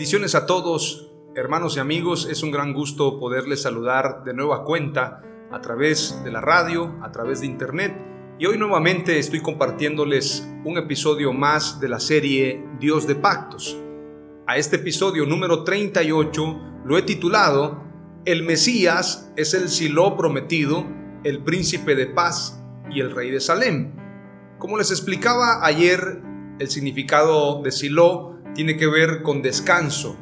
Bendiciones a todos, hermanos y amigos. Es un gran gusto poderles saludar de nueva cuenta a través de la radio, a través de internet. Y hoy nuevamente estoy compartiéndoles un episodio más de la serie Dios de Pactos. A este episodio número 38 lo he titulado El Mesías es el Silo prometido, el príncipe de paz y el rey de Salem. Como les explicaba ayer, el significado de Silo tiene que ver con descanso,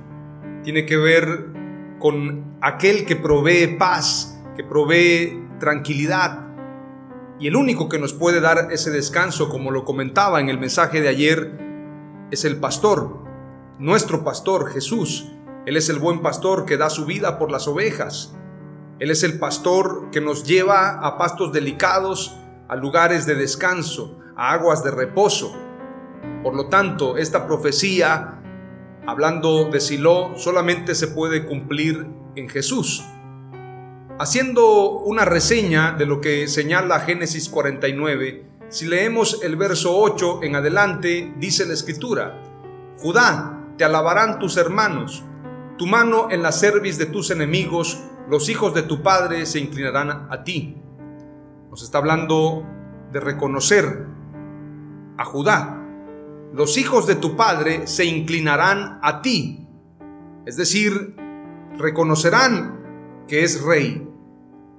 tiene que ver con aquel que provee paz, que provee tranquilidad. Y el único que nos puede dar ese descanso, como lo comentaba en el mensaje de ayer, es el pastor, nuestro pastor Jesús. Él es el buen pastor que da su vida por las ovejas. Él es el pastor que nos lleva a pastos delicados, a lugares de descanso, a aguas de reposo. Por lo tanto, esta profecía, hablando de Silo, solamente se puede cumplir en Jesús. Haciendo una reseña de lo que señala Génesis 49, si leemos el verso 8 en adelante, dice la escritura, Judá, te alabarán tus hermanos, tu mano en la cerviz de tus enemigos, los hijos de tu padre se inclinarán a ti. Nos está hablando de reconocer a Judá, los hijos de tu padre se inclinarán a ti. Es decir, reconocerán que es rey.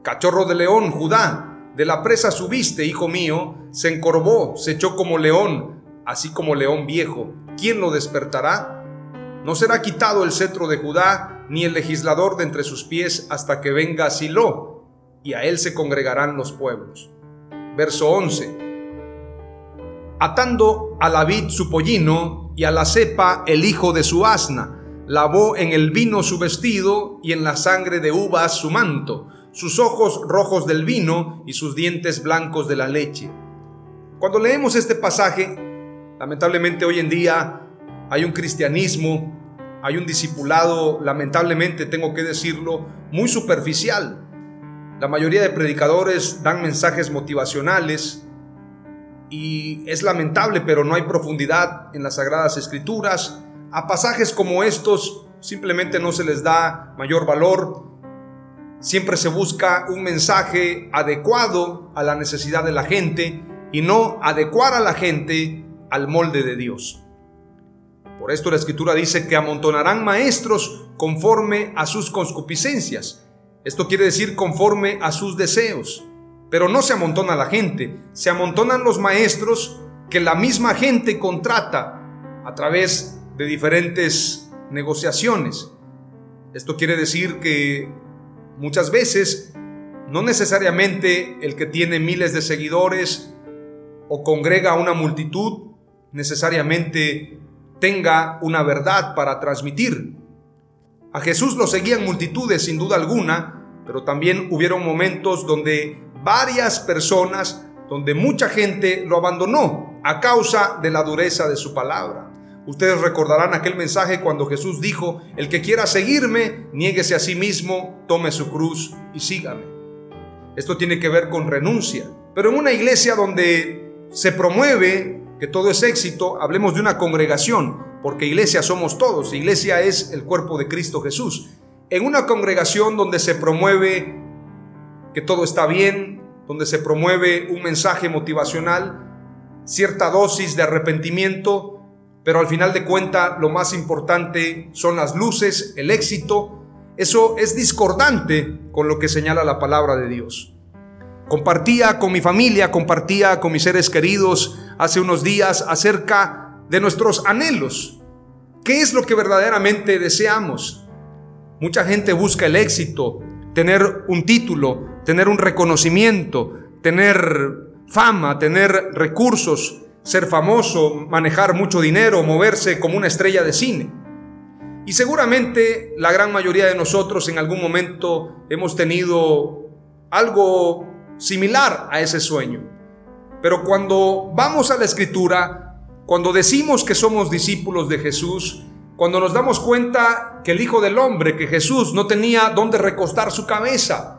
Cachorro de león, Judá, de la presa subiste, hijo mío, se encorvó, se echó como león, así como león viejo. ¿Quién lo despertará? No será quitado el cetro de Judá, ni el legislador de entre sus pies, hasta que venga Silo, y a él se congregarán los pueblos. Verso 11 atando a la vid su pollino y a la cepa el hijo de su asna. Lavó en el vino su vestido y en la sangre de uvas su manto, sus ojos rojos del vino y sus dientes blancos de la leche. Cuando leemos este pasaje, lamentablemente hoy en día hay un cristianismo, hay un discipulado, lamentablemente tengo que decirlo, muy superficial. La mayoría de predicadores dan mensajes motivacionales, y es lamentable, pero no hay profundidad en las sagradas escrituras. A pasajes como estos simplemente no se les da mayor valor. Siempre se busca un mensaje adecuado a la necesidad de la gente y no adecuar a la gente al molde de Dios. Por esto la escritura dice que amontonarán maestros conforme a sus concupiscencias. Esto quiere decir conforme a sus deseos. Pero no se amontona la gente, se amontonan los maestros que la misma gente contrata a través de diferentes negociaciones. Esto quiere decir que muchas veces no necesariamente el que tiene miles de seguidores o congrega a una multitud necesariamente tenga una verdad para transmitir. A Jesús lo seguían multitudes sin duda alguna, pero también hubieron momentos donde varias personas donde mucha gente lo abandonó a causa de la dureza de su palabra. Ustedes recordarán aquel mensaje cuando Jesús dijo, el que quiera seguirme, niéguese a sí mismo, tome su cruz y sígame. Esto tiene que ver con renuncia. Pero en una iglesia donde se promueve que todo es éxito, hablemos de una congregación, porque iglesia somos todos, iglesia es el cuerpo de Cristo Jesús. En una congregación donde se promueve que todo está bien, donde se promueve un mensaje motivacional, cierta dosis de arrepentimiento, pero al final de cuenta lo más importante son las luces, el éxito. Eso es discordante con lo que señala la palabra de Dios. Compartía con mi familia, compartía con mis seres queridos hace unos días acerca de nuestros anhelos. ¿Qué es lo que verdaderamente deseamos? Mucha gente busca el éxito, tener un título, tener un reconocimiento, tener fama, tener recursos, ser famoso, manejar mucho dinero, moverse como una estrella de cine. Y seguramente la gran mayoría de nosotros en algún momento hemos tenido algo similar a ese sueño. Pero cuando vamos a la escritura, cuando decimos que somos discípulos de Jesús, cuando nos damos cuenta que el Hijo del Hombre, que Jesús no tenía dónde recostar su cabeza,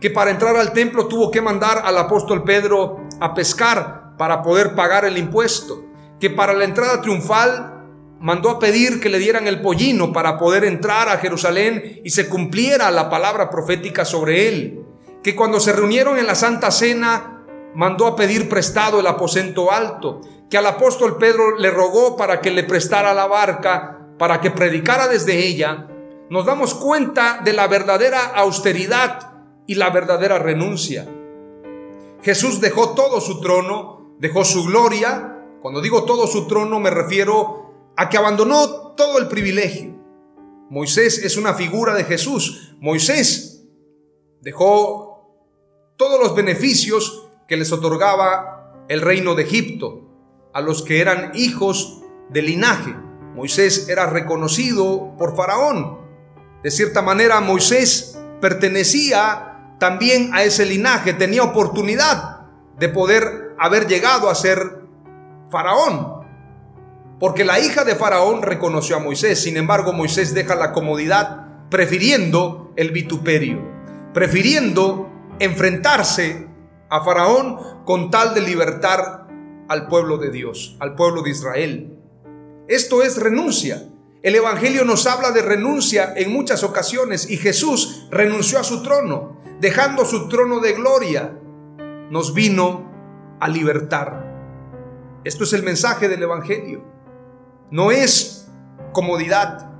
que para entrar al templo tuvo que mandar al apóstol Pedro a pescar para poder pagar el impuesto, que para la entrada triunfal mandó a pedir que le dieran el pollino para poder entrar a Jerusalén y se cumpliera la palabra profética sobre él, que cuando se reunieron en la Santa Cena mandó a pedir prestado el aposento alto, que al apóstol Pedro le rogó para que le prestara la barca, para que predicara desde ella, nos damos cuenta de la verdadera austeridad y la verdadera renuncia. Jesús dejó todo su trono, dejó su gloria. Cuando digo todo su trono me refiero a que abandonó todo el privilegio. Moisés es una figura de Jesús. Moisés dejó todos los beneficios que les otorgaba el reino de Egipto a los que eran hijos de linaje. Moisés era reconocido por Faraón. De cierta manera, Moisés pertenecía también a ese linaje, tenía oportunidad de poder haber llegado a ser faraón. Porque la hija de faraón reconoció a Moisés, sin embargo Moisés deja la comodidad prefiriendo el vituperio, prefiriendo enfrentarse a faraón con tal de libertar al pueblo de Dios, al pueblo de Israel. Esto es renuncia. El Evangelio nos habla de renuncia en muchas ocasiones y Jesús renunció a su trono dejando su trono de gloria, nos vino a libertar. Esto es el mensaje del Evangelio. No es comodidad,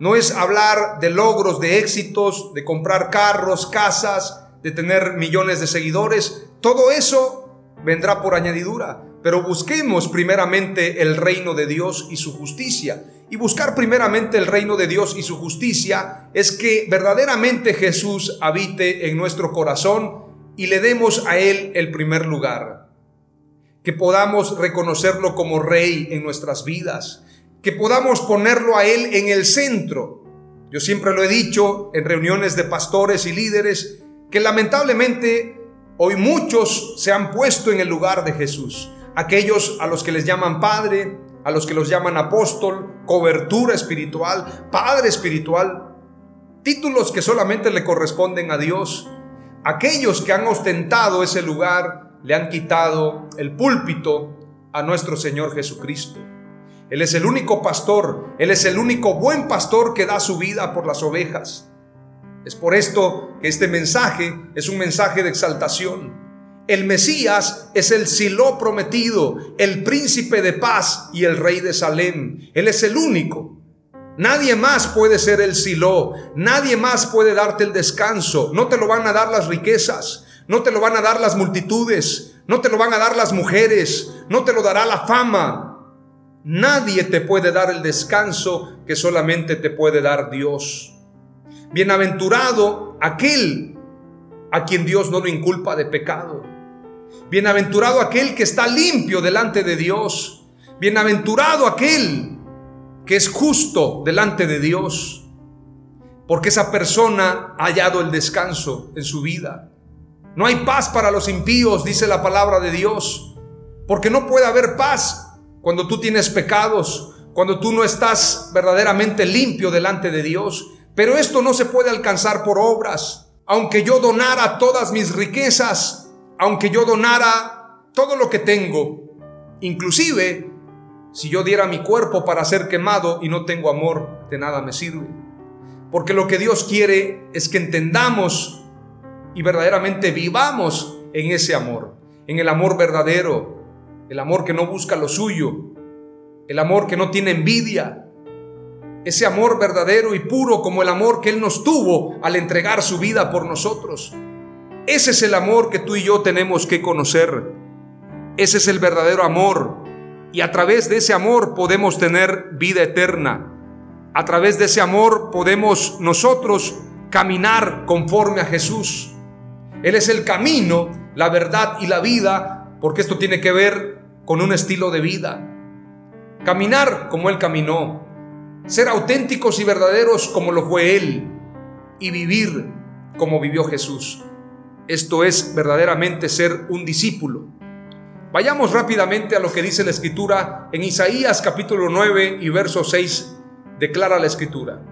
no es hablar de logros, de éxitos, de comprar carros, casas, de tener millones de seguidores. Todo eso vendrá por añadidura. Pero busquemos primeramente el reino de Dios y su justicia. Y buscar primeramente el reino de Dios y su justicia es que verdaderamente Jesús habite en nuestro corazón y le demos a Él el primer lugar. Que podamos reconocerlo como Rey en nuestras vidas. Que podamos ponerlo a Él en el centro. Yo siempre lo he dicho en reuniones de pastores y líderes que lamentablemente hoy muchos se han puesto en el lugar de Jesús aquellos a los que les llaman Padre, a los que los llaman apóstol, cobertura espiritual, Padre espiritual, títulos que solamente le corresponden a Dios. Aquellos que han ostentado ese lugar le han quitado el púlpito a nuestro Señor Jesucristo. Él es el único pastor, Él es el único buen pastor que da su vida por las ovejas. Es por esto que este mensaje es un mensaje de exaltación. El Mesías es el Silo prometido, el príncipe de paz y el rey de Salem. Él es el único. Nadie más puede ser el Silo, nadie más puede darte el descanso. No te lo van a dar las riquezas, no te lo van a dar las multitudes, no te lo van a dar las mujeres, no te lo dará la fama. Nadie te puede dar el descanso que solamente te puede dar Dios. Bienaventurado aquel a quien Dios no lo inculpa de pecado. Bienaventurado aquel que está limpio delante de Dios. Bienaventurado aquel que es justo delante de Dios. Porque esa persona ha hallado el descanso en su vida. No hay paz para los impíos, dice la palabra de Dios. Porque no puede haber paz cuando tú tienes pecados, cuando tú no estás verdaderamente limpio delante de Dios. Pero esto no se puede alcanzar por obras. Aunque yo donara todas mis riquezas, aunque yo donara todo lo que tengo, inclusive Si yo diera mi cuerpo para ser quemado y no tengo amor, de nada me sirve. Porque lo que Dios quiere es que entendamos y verdaderamente vivamos en ese amor, en el amor verdadero, el amor que no busca lo suyo, el amor que no tiene envidia, ese amor verdadero y puro como el amor que Él nos tuvo al entregar su vida por nosotros. Ese es el amor que tú y yo tenemos que conocer. Ese es el verdadero amor. Y a través de ese amor podemos tener vida eterna. A través de ese amor podemos nosotros caminar conforme a Jesús. Él es el camino, la verdad y la vida, porque esto tiene que ver con un estilo de vida. Caminar como Él caminó, ser auténticos y verdaderos como lo fue Él y vivir como vivió Jesús. Esto es verdaderamente ser un discípulo. Vayamos rápidamente a lo que dice la Escritura en Isaías capítulo 9 y verso 6. Declara la Escritura.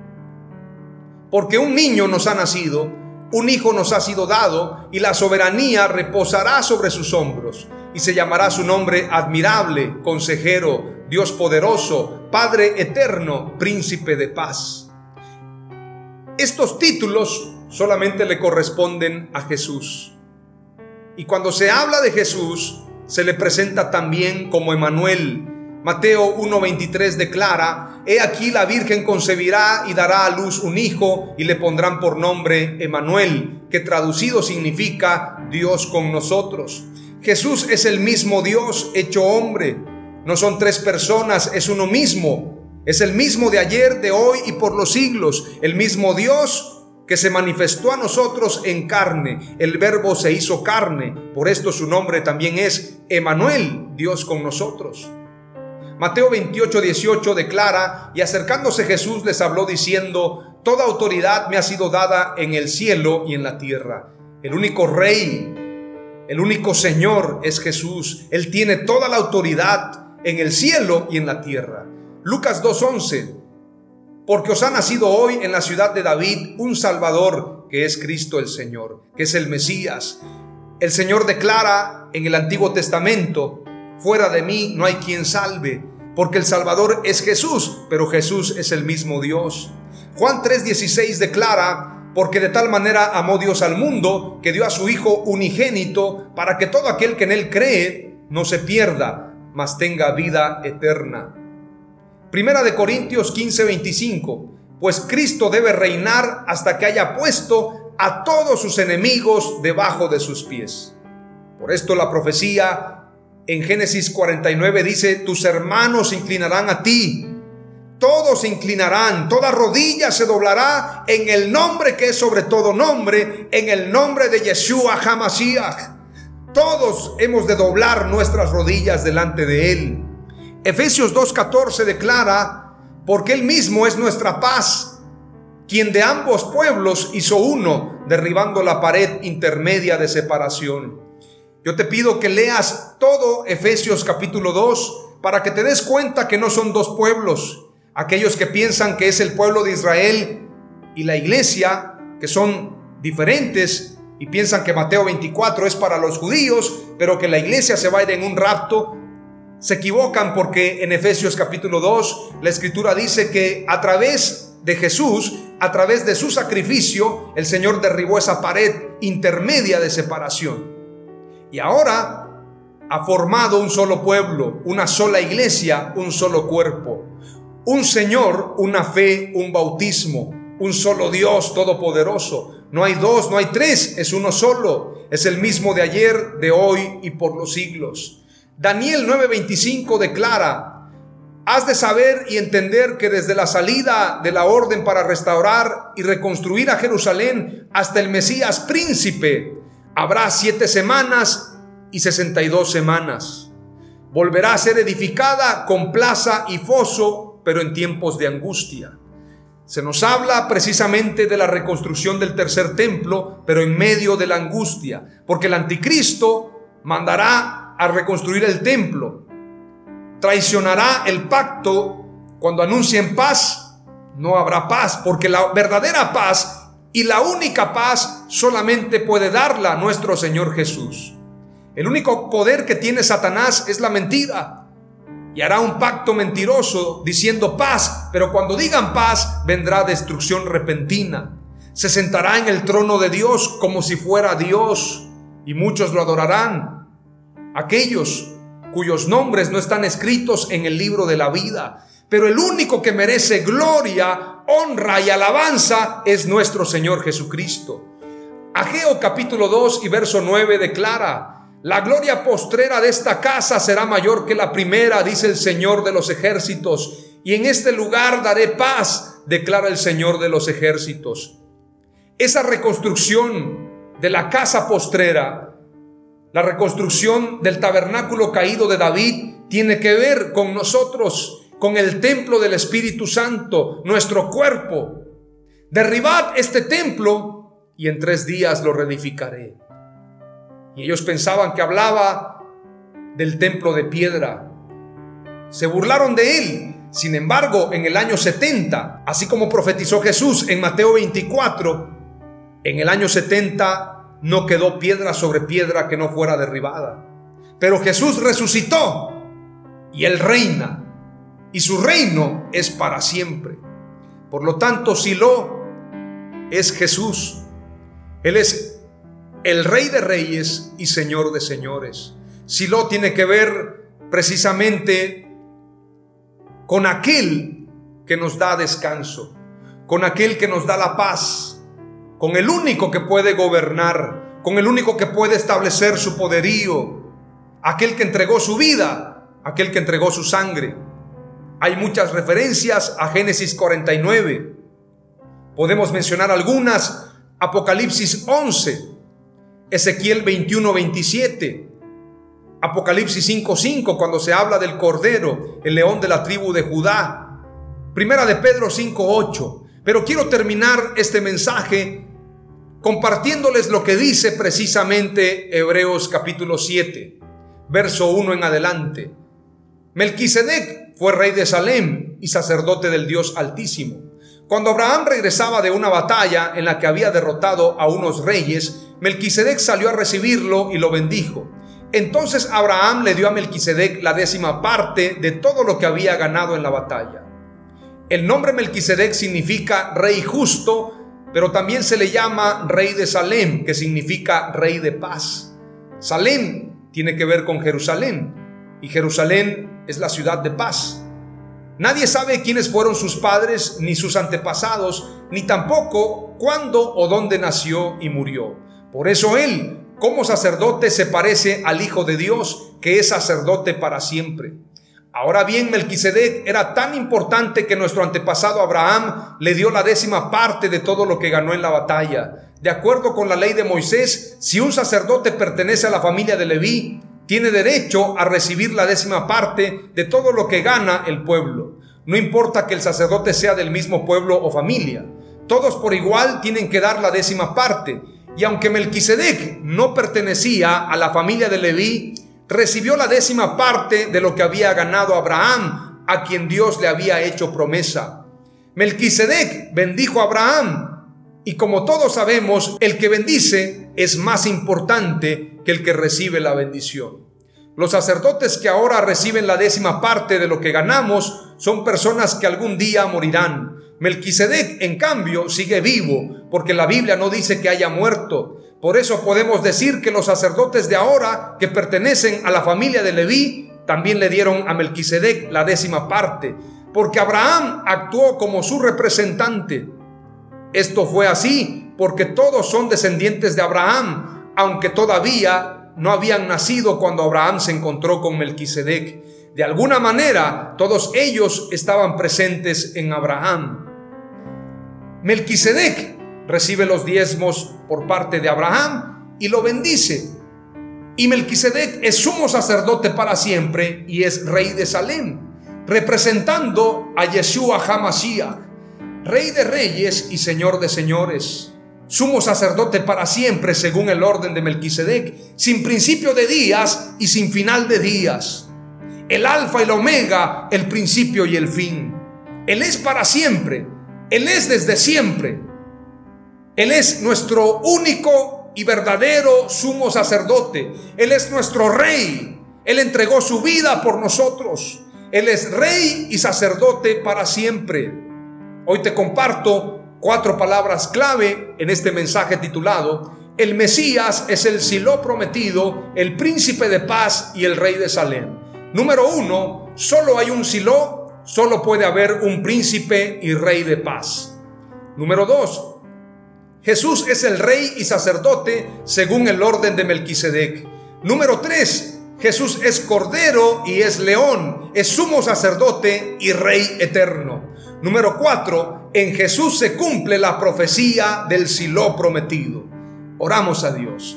Porque un niño nos ha nacido, un hijo nos ha sido dado, y la soberanía reposará sobre sus hombros, y se llamará su nombre admirable, consejero, Dios poderoso, Padre eterno, príncipe de paz. Estos títulos solamente le corresponden a Jesús. Y cuando se habla de Jesús, se le presenta también como Emanuel. Mateo 1:23 declara, He aquí la Virgen concebirá y dará a luz un hijo y le pondrán por nombre Emanuel, que traducido significa Dios con nosotros. Jesús es el mismo Dios hecho hombre. No son tres personas, es uno mismo. Es el mismo de ayer, de hoy y por los siglos. El mismo Dios que se manifestó a nosotros en carne. El verbo se hizo carne. Por esto su nombre también es Emanuel, Dios con nosotros. Mateo 28, 18 declara, y acercándose Jesús les habló diciendo, Toda autoridad me ha sido dada en el cielo y en la tierra. El único rey, el único Señor es Jesús. Él tiene toda la autoridad en el cielo y en la tierra. Lucas 2.11, porque os ha nacido hoy en la ciudad de David un Salvador, que es Cristo el Señor, que es el Mesías. El Señor declara en el Antiguo Testamento, fuera de mí no hay quien salve, porque el Salvador es Jesús, pero Jesús es el mismo Dios. Juan 3:16 declara, porque de tal manera amó Dios al mundo, que dio a su Hijo unigénito, para que todo aquel que en él cree no se pierda, mas tenga vida eterna. Primera de Corintios 15, 25. Pues Cristo debe reinar hasta que haya puesto a todos sus enemigos debajo de sus pies. Por esto la profecía en Génesis 49 dice, tus hermanos se inclinarán a ti, todos se inclinarán, toda rodilla se doblará en el nombre que es sobre todo nombre, en el nombre de Yeshua HaMashiach. Todos hemos de doblar nuestras rodillas delante de Él. Efesios 2.14 declara, porque Él mismo es nuestra paz, quien de ambos pueblos hizo uno, derribando la pared intermedia de separación. Yo te pido que leas todo Efesios capítulo 2 para que te des cuenta que no son dos pueblos. Aquellos que piensan que es el pueblo de Israel y la iglesia, que son diferentes, y piensan que Mateo 24 es para los judíos, pero que la iglesia se va a ir en un rapto, se equivocan porque en Efesios capítulo 2 la escritura dice que a través de Jesús, a través de su sacrificio, el Señor derribó esa pared intermedia de separación. Y ahora ha formado un solo pueblo, una sola iglesia, un solo cuerpo, un Señor, una fe, un bautismo, un solo Dios todopoderoso, no hay dos, no hay tres, es uno solo. Es el mismo de ayer, de hoy y por los siglos. Daniel 9:25 declara, has de saber y entender que desde la salida de la orden para restaurar y reconstruir a Jerusalén hasta el Mesías príncipe, habrá siete semanas y sesenta y dos semanas. Volverá a ser edificada con plaza y foso, pero en tiempos de angustia. Se nos habla precisamente de la reconstrucción del tercer templo, pero en medio de la angustia, porque el anticristo mandará a reconstruir el templo, traicionará el pacto cuando anuncien paz, no habrá paz, porque la verdadera paz y la única paz solamente puede darla nuestro Señor Jesús. El único poder que tiene Satanás es la mentira. y hará un pacto mentiroso diciendo paz, pero cuando digan paz vendrá destrucción repentina. Se sentará en el trono de Dios como si fuera Dios y muchos lo adorarán. Aquellos cuyos nombres no están escritos en el libro de la vida. Pero el único que merece gloria, honra y alabanza es nuestro Señor Jesucristo. Ageo capítulo 2 y verso 9 declara, la gloria postrera de esta casa será mayor que la primera, dice el Señor de los ejércitos, y en este lugar daré paz, declara el Señor de los ejércitos. Esa reconstrucción de la casa postrera, la reconstrucción del tabernáculo caído de David, tiene que ver con nosotros, con el templo del Espíritu Santo, nuestro cuerpo. Derribad este templo y en tres días lo reedificaré. Y ellos pensaban que hablaba del templo de piedra. Se burlaron de él. Sin embargo, en el año 70, así como profetizó Jesús en Mateo 24, en el año 70 no quedó piedra sobre piedra que no fuera derribada. Pero Jesús resucitó y él reina. Y su reino es para siempre. Por lo tanto, Silo es Jesús. Él es el rey de reyes y señor de señores. Silo tiene que ver precisamente con aquel que nos da descanso, con aquel que nos da la paz, con el único que puede gobernar, con el único que puede establecer su poderío, aquel que entregó su vida, aquel que entregó su sangre. Hay muchas referencias a Génesis 49. Podemos mencionar algunas. Apocalipsis 11, Ezequiel 21, 27. Apocalipsis 5, 5, cuando se habla del Cordero, el león de la tribu de Judá. Primera de Pedro 5, 8. Pero quiero terminar este mensaje compartiéndoles lo que dice precisamente Hebreos capítulo 7, verso 1 en adelante. Melquisedec fue rey de Salem y sacerdote del Dios Altísimo. Cuando Abraham regresaba de una batalla en la que había derrotado a unos reyes, Melquisedec salió a recibirlo y lo bendijo. Entonces Abraham le dio a Melquisedec la décima parte de todo lo que había ganado en la batalla. El nombre Melquisedec significa rey justo, pero también se le llama rey de Salem, que significa rey de paz. Salem tiene que ver con Jerusalén y Jerusalén es la ciudad de paz. Nadie sabe quiénes fueron sus padres, ni sus antepasados, ni tampoco cuándo o dónde nació y murió. Por eso él, como sacerdote, se parece al Hijo de Dios, que es sacerdote para siempre. Ahora bien, Melquisedec era tan importante que nuestro antepasado Abraham le dio la décima parte de todo lo que ganó en la batalla. De acuerdo con la ley de Moisés, si un sacerdote pertenece a la familia de Leví, tiene derecho a recibir la décima parte de todo lo que gana el pueblo. No importa que el sacerdote sea del mismo pueblo o familia. Todos por igual tienen que dar la décima parte. Y aunque Melquisedec no pertenecía a la familia de Leví, recibió la décima parte de lo que había ganado Abraham, a quien Dios le había hecho promesa. Melquisedec bendijo a Abraham, y como todos sabemos, el que bendice es más importante que el que recibe la bendición. Los sacerdotes que ahora reciben la décima parte de lo que ganamos son personas que algún día morirán. Melquisedec, en cambio, sigue vivo, porque la Biblia no dice que haya muerto. Por eso podemos decir que los sacerdotes de ahora, que pertenecen a la familia de Leví, también le dieron a Melquisedec la décima parte, porque Abraham actuó como su representante. Esto fue así porque todos son descendientes de Abraham, aunque todavía no habían nacido cuando Abraham se encontró con Melquisedec. De alguna manera, todos ellos estaban presentes en Abraham. Melquisedec recibe los diezmos por parte de Abraham y lo bendice. Y Melquisedec es sumo sacerdote para siempre y es rey de Salem, representando a Yeshua HaMashiach Rey de reyes y Señor de señores, sumo sacerdote para siempre según el orden de Melquisedec, sin principio de días y sin final de días. El alfa y el omega, el principio y el fin. Él es para siempre, Él es desde siempre. Él es nuestro único y verdadero sumo sacerdote. Él es nuestro rey. Él entregó su vida por nosotros. Él es rey y sacerdote para siempre. Hoy te comparto cuatro palabras clave en este mensaje titulado El Mesías es el Silo prometido, el príncipe de paz y el rey de Salem. Número uno, solo hay un Silo, solo puede haber un príncipe y rey de paz. Número dos, Jesús es el rey y sacerdote según el orden de Melquisedec. Número tres, Jesús es cordero y es león, es sumo sacerdote y rey eterno. Número cuatro, en Jesús se cumple la profecía del silo prometido. Oramos a Dios.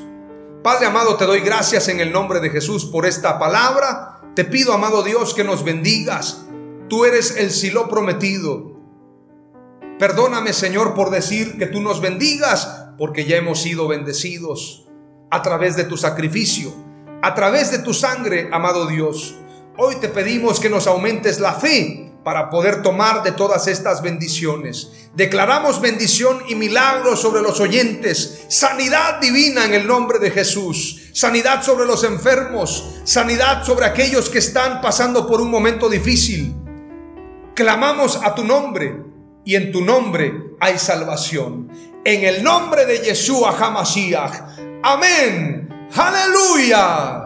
Padre amado, te doy gracias en el nombre de Jesús por esta palabra. Te pido, amado Dios, que nos bendigas. Tú eres el silo prometido. Perdóname, Señor, por decir que tú nos bendigas, porque ya hemos sido bendecidos a través de tu sacrificio, a través de tu sangre, amado Dios. Hoy te pedimos que nos aumentes la fe para poder tomar de todas estas bendiciones. Declaramos bendición y milagros sobre los oyentes, sanidad divina en el nombre de Jesús, sanidad sobre los enfermos, sanidad sobre aquellos que están pasando por un momento difícil. Clamamos a tu nombre y en tu nombre hay salvación. En el nombre de Yeshua Hamashiach. Amén. Aleluya.